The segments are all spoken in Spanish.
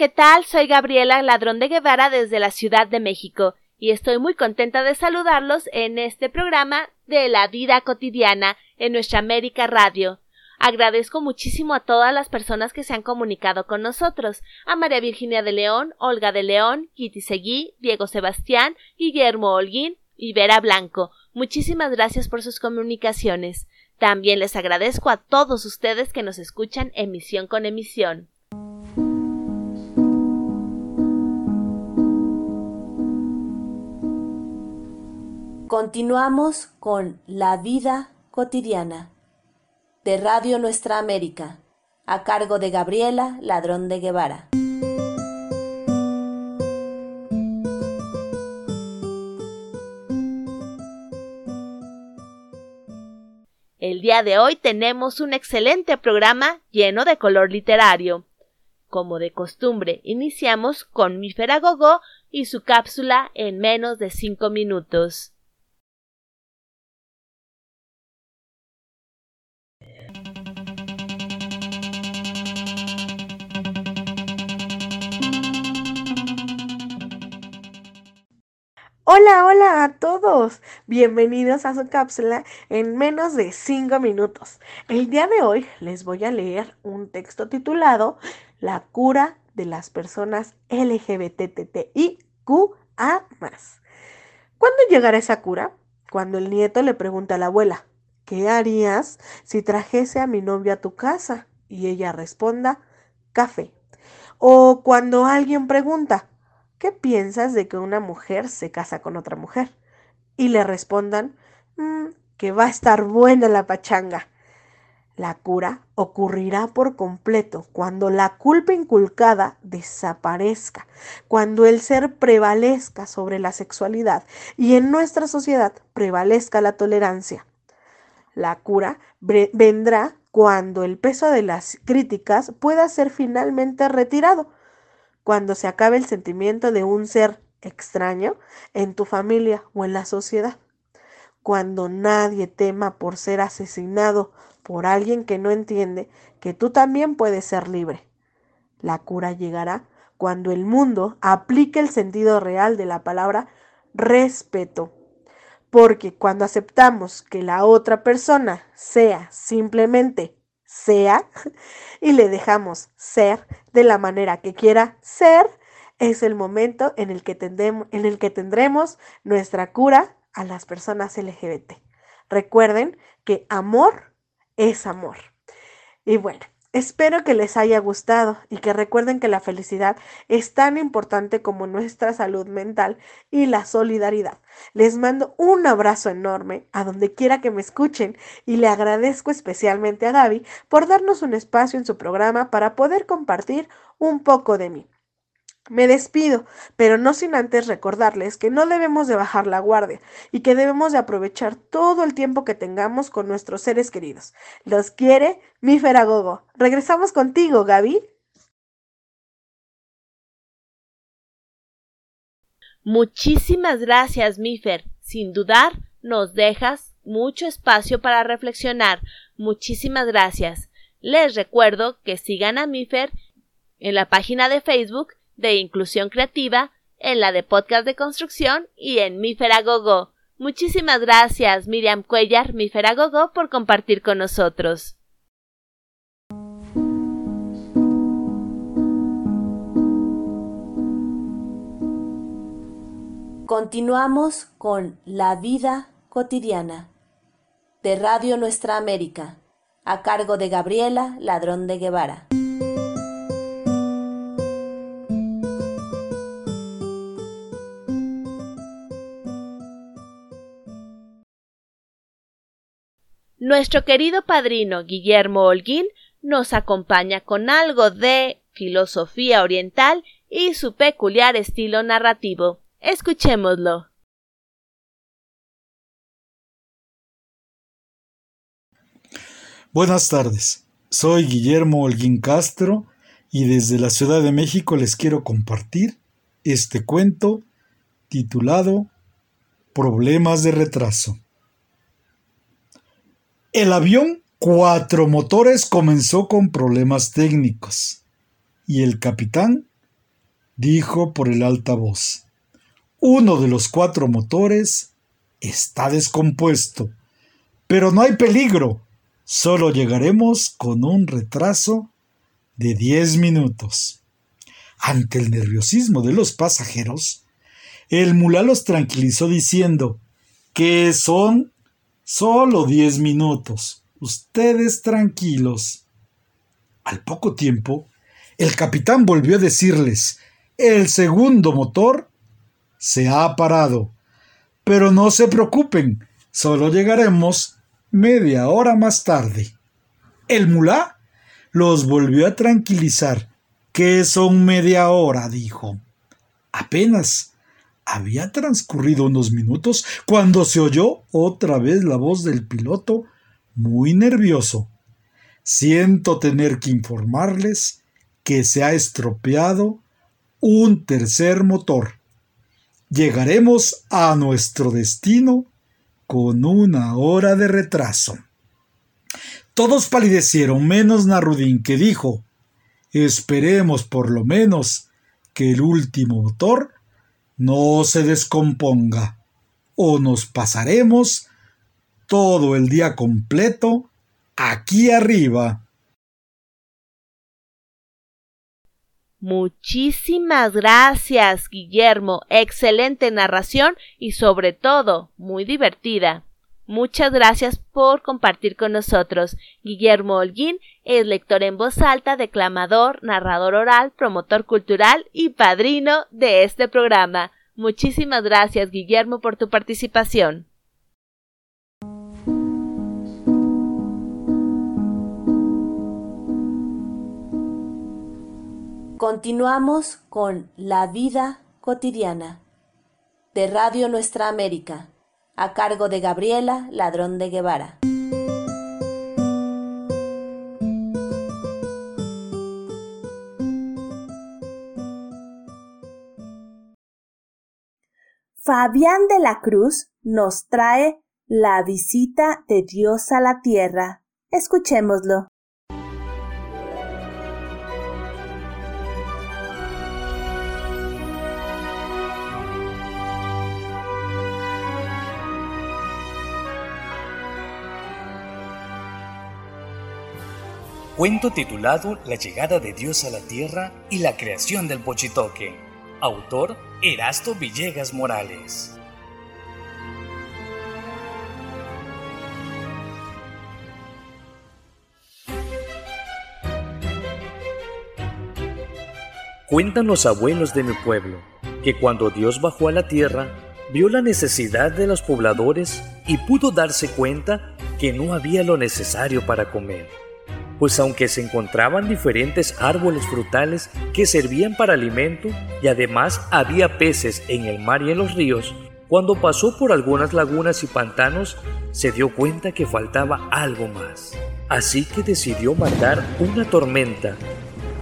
¿qué tal? Soy Gabriela Ladrón de Guevara desde la Ciudad de México y estoy muy contenta de saludarlos en este programa de la vida cotidiana en nuestra América Radio. Agradezco muchísimo a todas las personas que se han comunicado con nosotros, a María Virginia de León, Olga de León, Kitty Seguí, Diego Sebastián, Guillermo Holguín y Vera Blanco. Muchísimas gracias por sus comunicaciones. También les agradezco a todos ustedes que nos escuchan emisión con emisión. Continuamos con La vida cotidiana de Radio Nuestra América, a cargo de Gabriela Ladrón de Guevara. El día de hoy tenemos un excelente programa lleno de color literario. Como de costumbre, iniciamos con mi Gogo y su cápsula en menos de cinco minutos. Hola, hola a todos. Bienvenidos a su cápsula en menos de 5 minutos. El día de hoy les voy a leer un texto titulado La cura de las personas LGBTTIQA. ¿Cuándo llegará esa cura? Cuando el nieto le pregunta a la abuela, ¿qué harías si trajese a mi novia a tu casa? Y ella responda, café. O cuando alguien pregunta, ¿qué piensas de que una mujer se casa con otra mujer? Y le respondan, mm, que va a estar buena la pachanga. La cura ocurrirá por completo cuando la culpa inculcada desaparezca, cuando el ser prevalezca sobre la sexualidad y en nuestra sociedad prevalezca la tolerancia. La cura vendrá cuando el peso de las críticas pueda ser finalmente retirado cuando se acabe el sentimiento de un ser extraño en tu familia o en la sociedad. Cuando nadie tema por ser asesinado por alguien que no entiende que tú también puedes ser libre. La cura llegará cuando el mundo aplique el sentido real de la palabra respeto. Porque cuando aceptamos que la otra persona sea simplemente sea y le dejamos ser de la manera que quiera ser, es el momento en el que, en el que tendremos nuestra cura a las personas LGBT. Recuerden que amor es amor. Y bueno, Espero que les haya gustado y que recuerden que la felicidad es tan importante como nuestra salud mental y la solidaridad. Les mando un abrazo enorme a donde quiera que me escuchen y le agradezco especialmente a Gaby por darnos un espacio en su programa para poder compartir un poco de mí. Me despido, pero no sin antes recordarles que no debemos de bajar la guardia y que debemos de aprovechar todo el tiempo que tengamos con nuestros seres queridos. Los quiere mi Feragogo. Regresamos contigo, Gaby. Muchísimas gracias, Mifer. Sin dudar, nos dejas mucho espacio para reflexionar. Muchísimas gracias. Les recuerdo que sigan a Mifer en la página de Facebook de inclusión creativa, en la de podcast de construcción y en Mi Feragogo. Muchísimas gracias, Miriam Cuellar, Mi Feragogo, por compartir con nosotros. Continuamos con La vida cotidiana de Radio Nuestra América, a cargo de Gabriela Ladrón de Guevara. Nuestro querido padrino Guillermo Holguín nos acompaña con algo de filosofía oriental y su peculiar estilo narrativo. Escuchémoslo. Buenas tardes, soy Guillermo Holguín Castro y desde la Ciudad de México les quiero compartir este cuento titulado Problemas de retraso. El avión cuatro motores comenzó con problemas técnicos y el capitán dijo por el altavoz. Uno de los cuatro motores está descompuesto, pero no hay peligro. Solo llegaremos con un retraso de diez minutos. Ante el nerviosismo de los pasajeros, el mulá los tranquilizó diciendo que son solo diez minutos. Ustedes tranquilos. Al poco tiempo, el capitán volvió a decirles el segundo motor se ha parado. Pero no se preocupen, solo llegaremos media hora más tarde. El mulá los volvió a tranquilizar. ¿Qué son media hora? dijo. Apenas había transcurrido unos minutos cuando se oyó otra vez la voz del piloto, muy nervioso. Siento tener que informarles que se ha estropeado un tercer motor. Llegaremos a nuestro destino con una hora de retraso. Todos palidecieron menos Narudín que dijo Esperemos por lo menos que el último motor no se descomponga o nos pasaremos todo el día completo aquí arriba. Muchísimas gracias, Guillermo. Excelente narración y sobre todo muy divertida. Muchas gracias por compartir con nosotros. Guillermo Holguín es lector en voz alta, declamador, narrador oral, promotor cultural y padrino de este programa. Muchísimas gracias, Guillermo, por tu participación. Continuamos con La vida cotidiana de Radio Nuestra América, a cargo de Gabriela Ladrón de Guevara. Fabián de la Cruz nos trae la visita de Dios a la tierra. Escuchémoslo. Cuento titulado La llegada de Dios a la tierra y la creación del Pochitoque. Autor Erasto Villegas Morales. Cuentan los abuelos de mi pueblo que cuando Dios bajó a la tierra, vio la necesidad de los pobladores y pudo darse cuenta que no había lo necesario para comer pues aunque se encontraban diferentes árboles frutales que servían para alimento y además había peces en el mar y en los ríos, cuando pasó por algunas lagunas y pantanos se dio cuenta que faltaba algo más. Así que decidió mandar una tormenta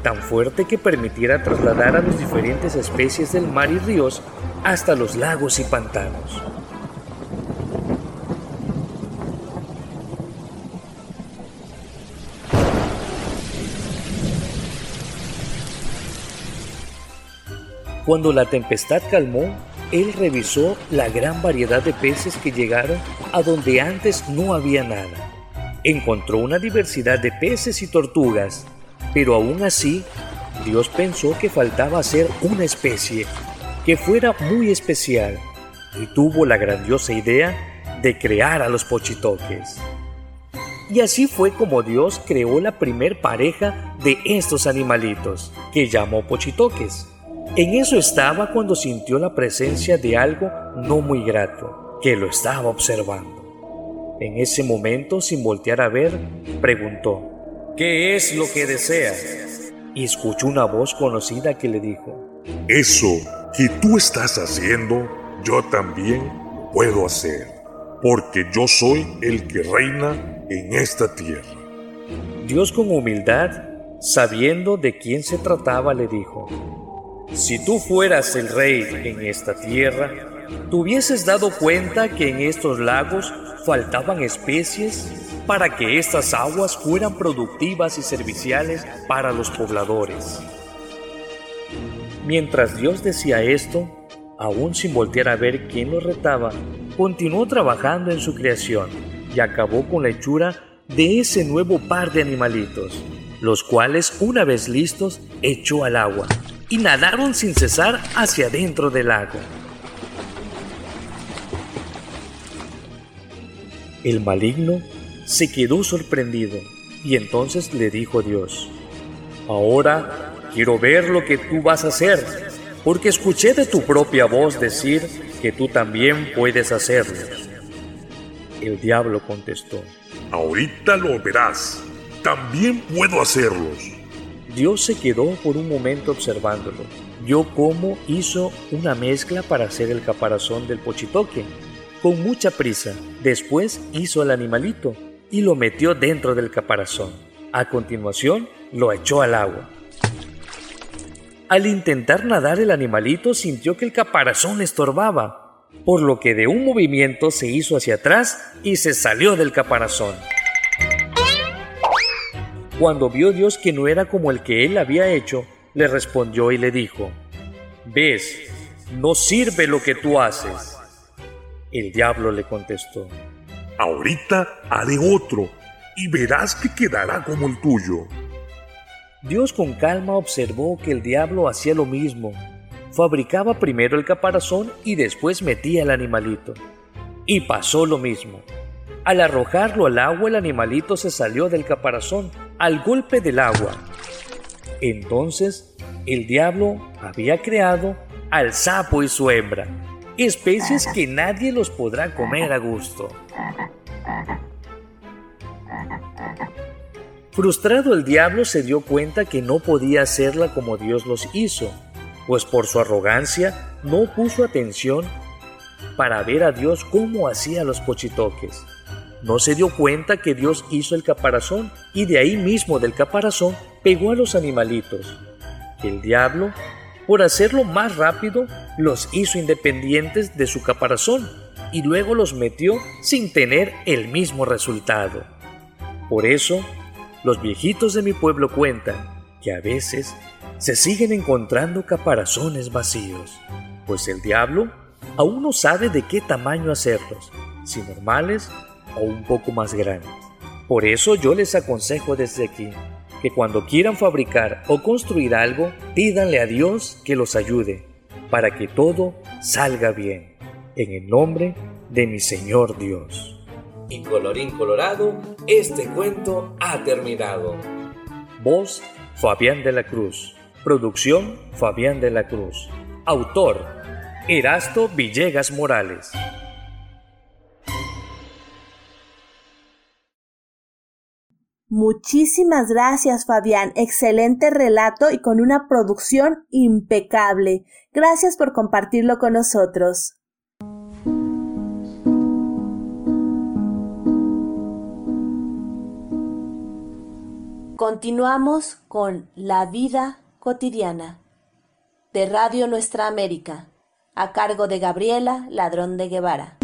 tan fuerte que permitiera trasladar a las diferentes especies del mar y ríos hasta los lagos y pantanos. Cuando la tempestad calmó, él revisó la gran variedad de peces que llegaron a donde antes no había nada. Encontró una diversidad de peces y tortugas, pero aún así, Dios pensó que faltaba hacer una especie que fuera muy especial y tuvo la grandiosa idea de crear a los pochitoques. Y así fue como Dios creó la primer pareja de estos animalitos, que llamó pochitoques. En eso estaba cuando sintió la presencia de algo no muy grato, que lo estaba observando. En ese momento, sin voltear a ver, preguntó, ¿qué es lo que desea? Y escuchó una voz conocida que le dijo, Eso que tú estás haciendo, yo también puedo hacer, porque yo soy el que reina en esta tierra. Dios con humildad, sabiendo de quién se trataba, le dijo, si tú fueras el rey en esta tierra, ¿te hubieses dado cuenta que en estos lagos faltaban especies para que estas aguas fueran productivas y serviciales para los pobladores. Mientras Dios decía esto, aún sin voltear a ver quién lo retaba, continuó trabajando en su creación y acabó con la hechura de ese nuevo par de animalitos, los cuales una vez listos echó al agua y nadaron sin cesar hacia dentro del lago. El maligno se quedó sorprendido y entonces le dijo a Dios, Ahora quiero ver lo que tú vas a hacer, porque escuché de tu propia voz decir que tú también puedes hacerlo. El diablo contestó, Ahorita lo verás, también puedo hacerlos. Dios se quedó por un momento observándolo. Vio cómo hizo una mezcla para hacer el caparazón del pochitoque. Con mucha prisa, después hizo el animalito y lo metió dentro del caparazón. A continuación, lo echó al agua. Al intentar nadar el animalito sintió que el caparazón le estorbaba, por lo que de un movimiento se hizo hacia atrás y se salió del caparazón. Cuando vio Dios que no era como el que él había hecho, le respondió y le dijo, Ves, no sirve lo que tú haces. El diablo le contestó, Ahorita haré otro y verás que quedará como el tuyo. Dios con calma observó que el diablo hacía lo mismo. Fabricaba primero el caparazón y después metía el animalito. Y pasó lo mismo. Al arrojarlo al agua el animalito se salió del caparazón al golpe del agua. Entonces el diablo había creado al sapo y su hembra, especies que nadie los podrá comer a gusto. Frustrado el diablo se dio cuenta que no podía hacerla como Dios los hizo, pues por su arrogancia no puso atención para ver a Dios cómo hacía los pochitoques. No se dio cuenta que Dios hizo el caparazón y de ahí mismo del caparazón pegó a los animalitos. El diablo, por hacerlo más rápido, los hizo independientes de su caparazón y luego los metió sin tener el mismo resultado. Por eso, los viejitos de mi pueblo cuentan que a veces se siguen encontrando caparazones vacíos, pues el diablo aún no sabe de qué tamaño hacerlos, si normales o un poco más grandes. Por eso yo les aconsejo desde aquí que cuando quieran fabricar o construir algo, pídanle a Dios que los ayude para que todo salga bien. En el nombre de mi Señor Dios. Y colorín colorado, este cuento ha terminado. Voz Fabián de la Cruz. Producción Fabián de la Cruz. Autor Erasto Villegas Morales. Muchísimas gracias, Fabián. Excelente relato y con una producción impecable. Gracias por compartirlo con nosotros. Continuamos con La vida cotidiana de Radio Nuestra América, a cargo de Gabriela Ladrón de Guevara.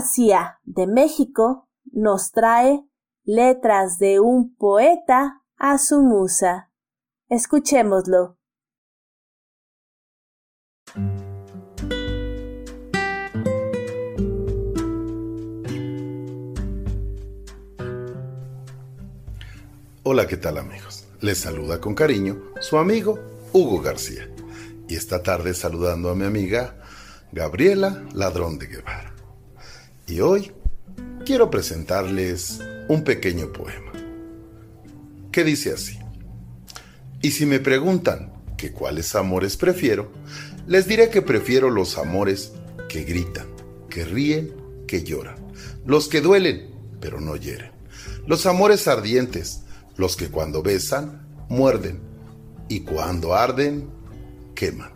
García de México nos trae letras de un poeta a su musa. Escuchémoslo. Hola, ¿qué tal amigos? Les saluda con cariño su amigo Hugo García. Y esta tarde saludando a mi amiga Gabriela Ladrón de Guevara. Y hoy quiero presentarles un pequeño poema que dice así. Y si me preguntan que cuáles amores prefiero, les diré que prefiero los amores que gritan, que ríen, que lloran, los que duelen, pero no hieren, los amores ardientes, los que cuando besan, muerden, y cuando arden, queman.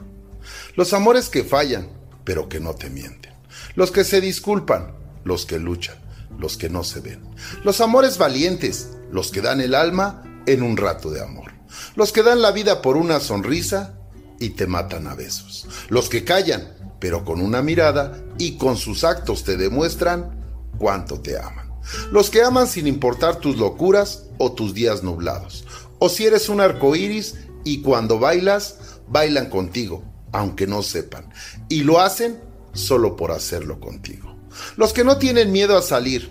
Los amores que fallan, pero que no te mienten. Los que se disculpan, los que luchan, los que no se ven. Los amores valientes, los que dan el alma en un rato de amor. Los que dan la vida por una sonrisa y te matan a besos. Los que callan, pero con una mirada y con sus actos te demuestran cuánto te aman. Los que aman sin importar tus locuras o tus días nublados. O si eres un arco iris y cuando bailas, bailan contigo, aunque no sepan. Y lo hacen solo por hacerlo contigo. Los que no tienen miedo a salir,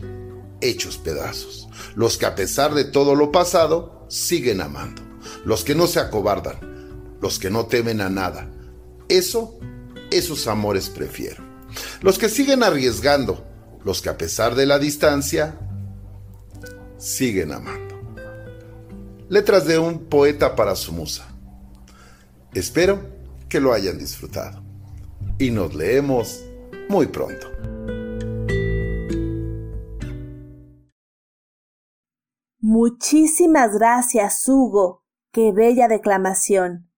hechos pedazos. Los que a pesar de todo lo pasado, siguen amando. Los que no se acobardan. Los que no temen a nada. Eso, esos amores prefiero. Los que siguen arriesgando. Los que a pesar de la distancia, siguen amando. Letras de un poeta para su musa. Espero que lo hayan disfrutado. Y nos leemos muy pronto. Muchísimas gracias, Hugo. Qué bella declamación.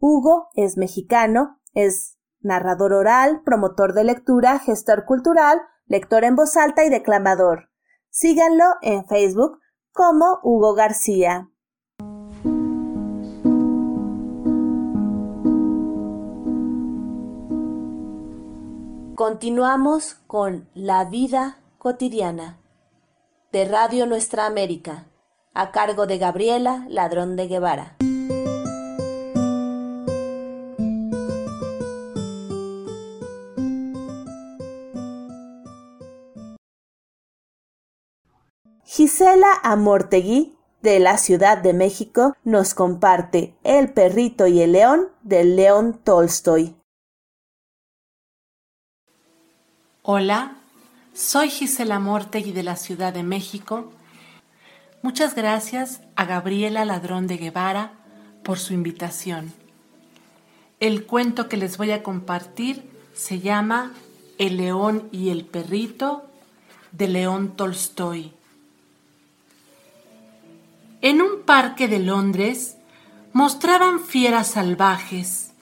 Hugo es mexicano, es narrador oral, promotor de lectura, gestor cultural, lector en voz alta y declamador. Síganlo en Facebook como Hugo García. Continuamos con La vida cotidiana de Radio Nuestra América, a cargo de Gabriela Ladrón de Guevara. Gisela Amortegui, de la Ciudad de México, nos comparte El perrito y el león de León Tolstoy. Hola, soy Gisela Mortegui de la Ciudad de México. Muchas gracias a Gabriela Ladrón de Guevara por su invitación. El cuento que les voy a compartir se llama El león y el perrito de León Tolstoy. En un parque de Londres mostraban fieras salvajes,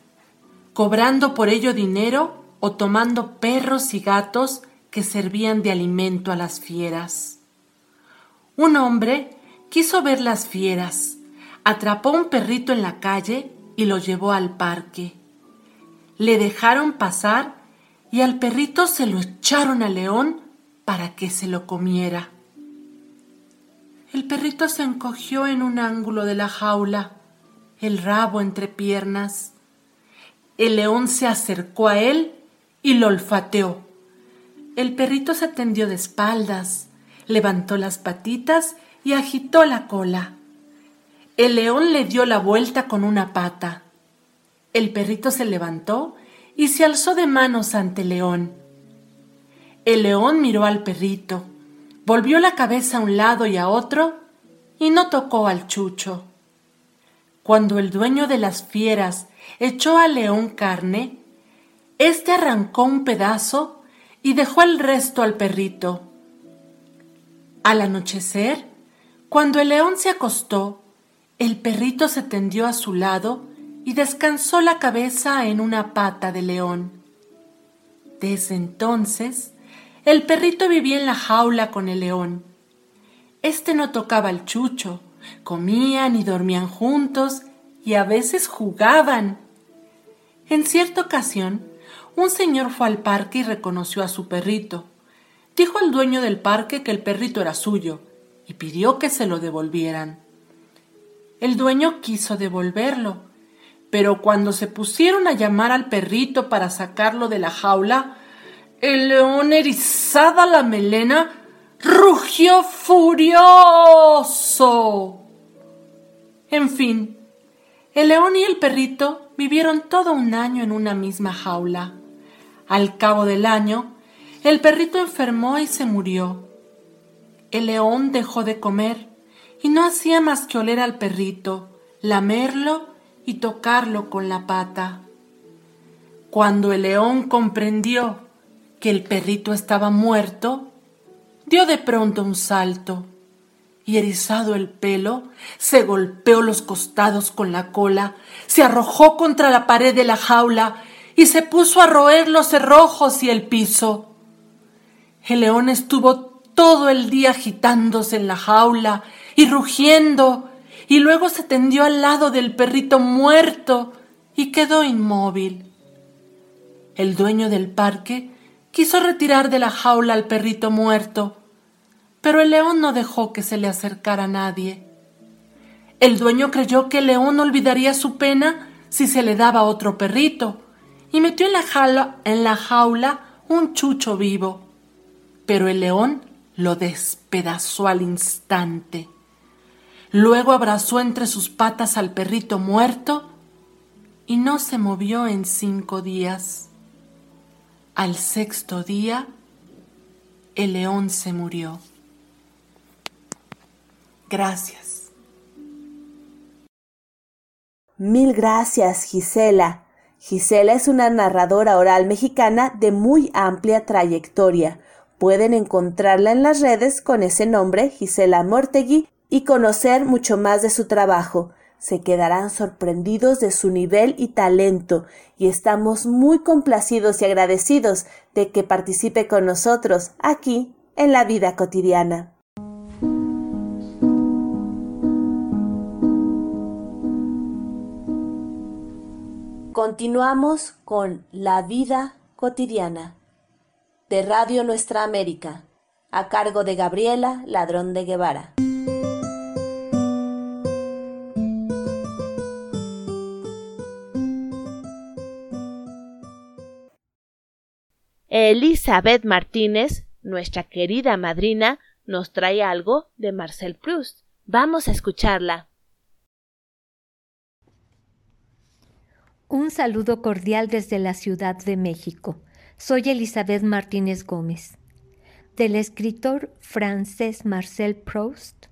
cobrando por ello dinero o tomando perros y gatos que servían de alimento a las fieras. Un hombre quiso ver las fieras, atrapó un perrito en la calle y lo llevó al parque. Le dejaron pasar y al perrito se lo echaron al león para que se lo comiera. El perrito se encogió en un ángulo de la jaula, el rabo entre piernas. El león se acercó a él y lo olfateó. El perrito se tendió de espaldas, levantó las patitas y agitó la cola. El león le dio la vuelta con una pata. El perrito se levantó y se alzó de manos ante el león. El león miró al perrito, volvió la cabeza a un lado y a otro y no tocó al chucho. Cuando el dueño de las fieras echó al león carne, este arrancó un pedazo y dejó el resto al perrito. Al anochecer, cuando el león se acostó, el perrito se tendió a su lado y descansó la cabeza en una pata de león. Desde entonces, el perrito vivía en la jaula con el león. Este no tocaba al chucho, comían y dormían juntos y a veces jugaban. En cierta ocasión, un señor fue al parque y reconoció a su perrito. Dijo al dueño del parque que el perrito era suyo y pidió que se lo devolvieran. El dueño quiso devolverlo, pero cuando se pusieron a llamar al perrito para sacarlo de la jaula, el león erizada la melena rugió furioso. En fin, el león y el perrito vivieron todo un año en una misma jaula. Al cabo del año, el perrito enfermó y se murió. El león dejó de comer y no hacía más que oler al perrito, lamerlo y tocarlo con la pata. Cuando el león comprendió que el perrito estaba muerto, dio de pronto un salto y erizado el pelo, se golpeó los costados con la cola, se arrojó contra la pared de la jaula y se puso a roer los cerrojos y el piso. El león estuvo todo el día agitándose en la jaula y rugiendo, y luego se tendió al lado del perrito muerto y quedó inmóvil. El dueño del parque quiso retirar de la jaula al perrito muerto, pero el león no dejó que se le acercara a nadie. El dueño creyó que el león olvidaría su pena si se le daba otro perrito, y metió en la, jaula, un chucho vivo. Pero el león lo despedazó al instante. Luego abrazó entre sus patas al perrito muerto y no se movió en cinco días. Al sexto día, el león se murió. Gracias. Mil gracias, Gisela. Gisela es una narradora oral mexicana de muy amplia trayectoria. Pueden encontrarla en las redes con ese nombre, Gisela Mortegui, y conocer mucho más de su trabajo. Se quedarán sorprendidos de su nivel y talento, y estamos muy complacidos y agradecidos de que participe con nosotros aquí en la vida cotidiana. Continuamos con La vida cotidiana de Radio Nuestra América, a cargo de Gabriela Ladrón de Guevara. Elizabeth Martínez, nuestra querida madrina, nos trae algo de Marcel Proust. Vamos a escucharla. Un saludo cordial desde la Ciudad de México. Soy Elizabeth Martínez Gómez. Del escritor francés Marcel Proust,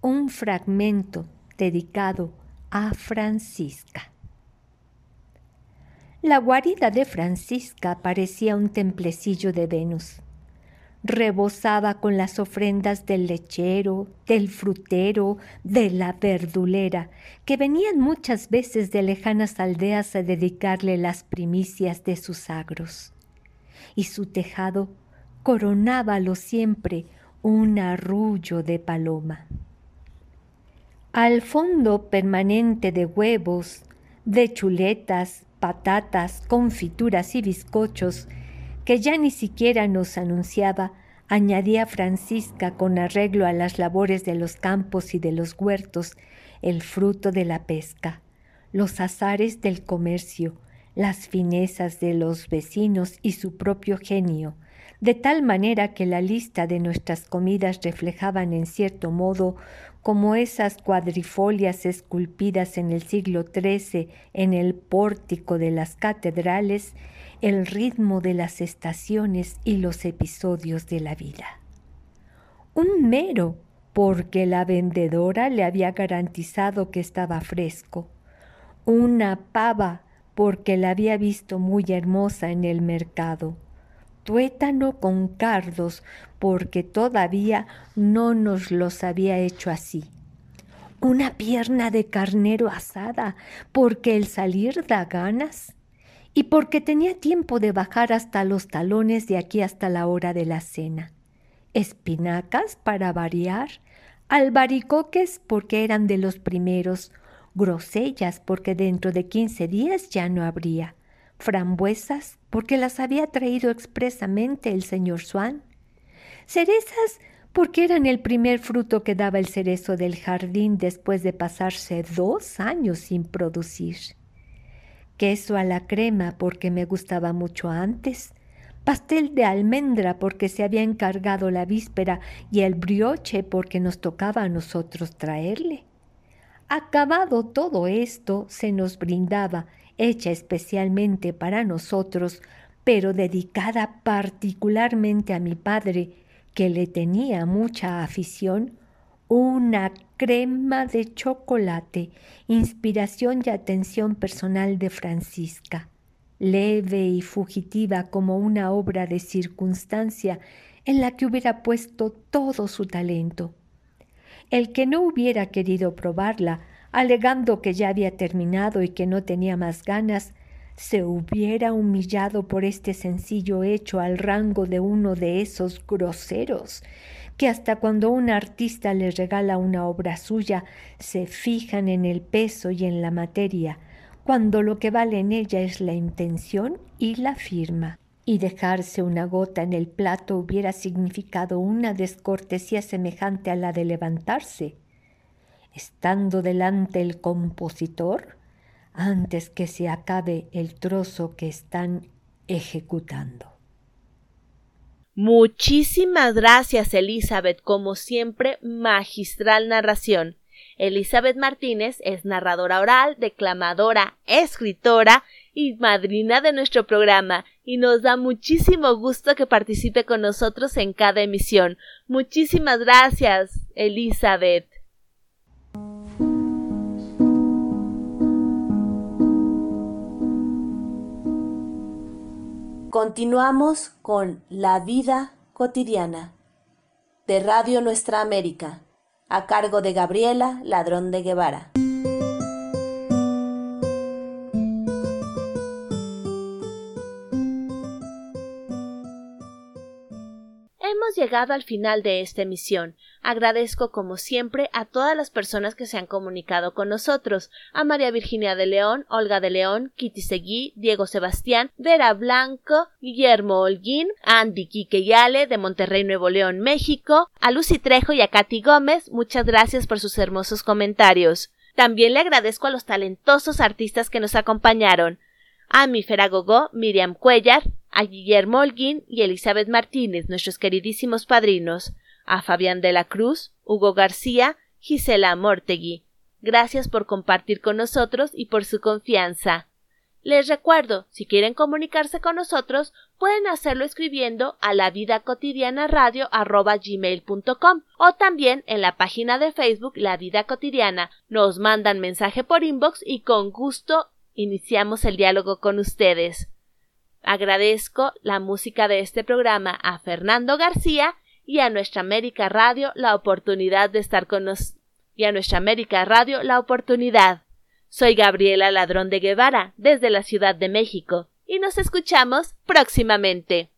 un fragmento dedicado a Francisca. La guarida de Francisca parecía un templecillo de Venus. Rebosaba con las ofrendas del lechero, del frutero, de la verdulera, que venían muchas veces de lejanas aldeas a dedicarle las primicias de sus agros. Y su tejado coronábalo siempre un arrullo de paloma. Al fondo permanente de huevos, de chuletas, patatas, confituras y bizcochos, que ya ni siquiera nos anunciaba, añadía Francisca con arreglo a las labores de los campos y de los huertos, el fruto de la pesca, los azares del comercio, las finezas de los vecinos y su propio genio, de tal manera que la lista de nuestras comidas reflejaban en cierto modo como esas cuadrifolias esculpidas en el siglo XIII en el pórtico de las catedrales, el ritmo de las estaciones y los episodios de la vida. Un mero, porque la vendedora le había garantizado que estaba fresco. Una pava, porque la había visto muy hermosa en el mercado tuétano con cardos, porque todavía no nos los había hecho así. Una pierna de carnero asada, porque el salir da ganas, y porque tenía tiempo de bajar hasta los talones de aquí hasta la hora de la cena. Espinacas para variar, albaricoques porque eran de los primeros, grosellas porque dentro de quince días ya no habría frambuesas porque las había traído expresamente el señor Swan, cerezas porque eran el primer fruto que daba el cerezo del jardín después de pasarse dos años sin producir, queso a la crema porque me gustaba mucho antes, pastel de almendra porque se había encargado la víspera y el brioche porque nos tocaba a nosotros traerle. Acabado todo esto, se nos brindaba hecha especialmente para nosotros, pero dedicada particularmente a mi padre, que le tenía mucha afición, una crema de chocolate, inspiración y atención personal de Francisca, leve y fugitiva como una obra de circunstancia en la que hubiera puesto todo su talento. El que no hubiera querido probarla alegando que ya había terminado y que no tenía más ganas, se hubiera humillado por este sencillo hecho al rango de uno de esos groseros que hasta cuando un artista les regala una obra suya se fijan en el peso y en la materia, cuando lo que vale en ella es la intención y la firma. Y dejarse una gota en el plato hubiera significado una descortesía semejante a la de levantarse, estando delante el compositor, antes que se acabe el trozo que están ejecutando. Muchísimas gracias, Elizabeth, como siempre, magistral narración. Elizabeth Martínez es narradora oral, declamadora, escritora y madrina de nuestro programa y nos da muchísimo gusto que participe con nosotros en cada emisión. Muchísimas gracias, Elizabeth. Continuamos con La vida cotidiana de Radio Nuestra América, a cargo de Gabriela Ladrón de Guevara. Llegado al final de esta emisión. Agradezco como siempre a todas las personas que se han comunicado con nosotros, a María Virginia de León, Olga de León, Kitty Seguí, Diego Sebastián, Vera Blanco, Guillermo Holguín, Andy Quique Yale de Monterrey, Nuevo León, México, a Lucy Trejo y a Katy Gómez, muchas gracias por sus hermosos comentarios. También le agradezco a los talentosos artistas que nos acompañaron, a mi Feragogó, Miriam Cuellar, a Guillermo Holguín y Elizabeth Martínez, nuestros queridísimos padrinos, a Fabián de la Cruz, Hugo García, Gisela Mortegui. Gracias por compartir con nosotros y por su confianza. Les recuerdo, si quieren comunicarse con nosotros, pueden hacerlo escribiendo a la vida cotidiana radio gmail.com o también en la página de Facebook La Vida Cotidiana. Nos mandan mensaje por inbox y con gusto iniciamos el diálogo con ustedes. Agradezco la música de este programa a Fernando García y a Nuestra América Radio la oportunidad de estar con nosotros y a Nuestra América Radio la oportunidad. Soy Gabriela Ladrón de Guevara desde la Ciudad de México y nos escuchamos próximamente.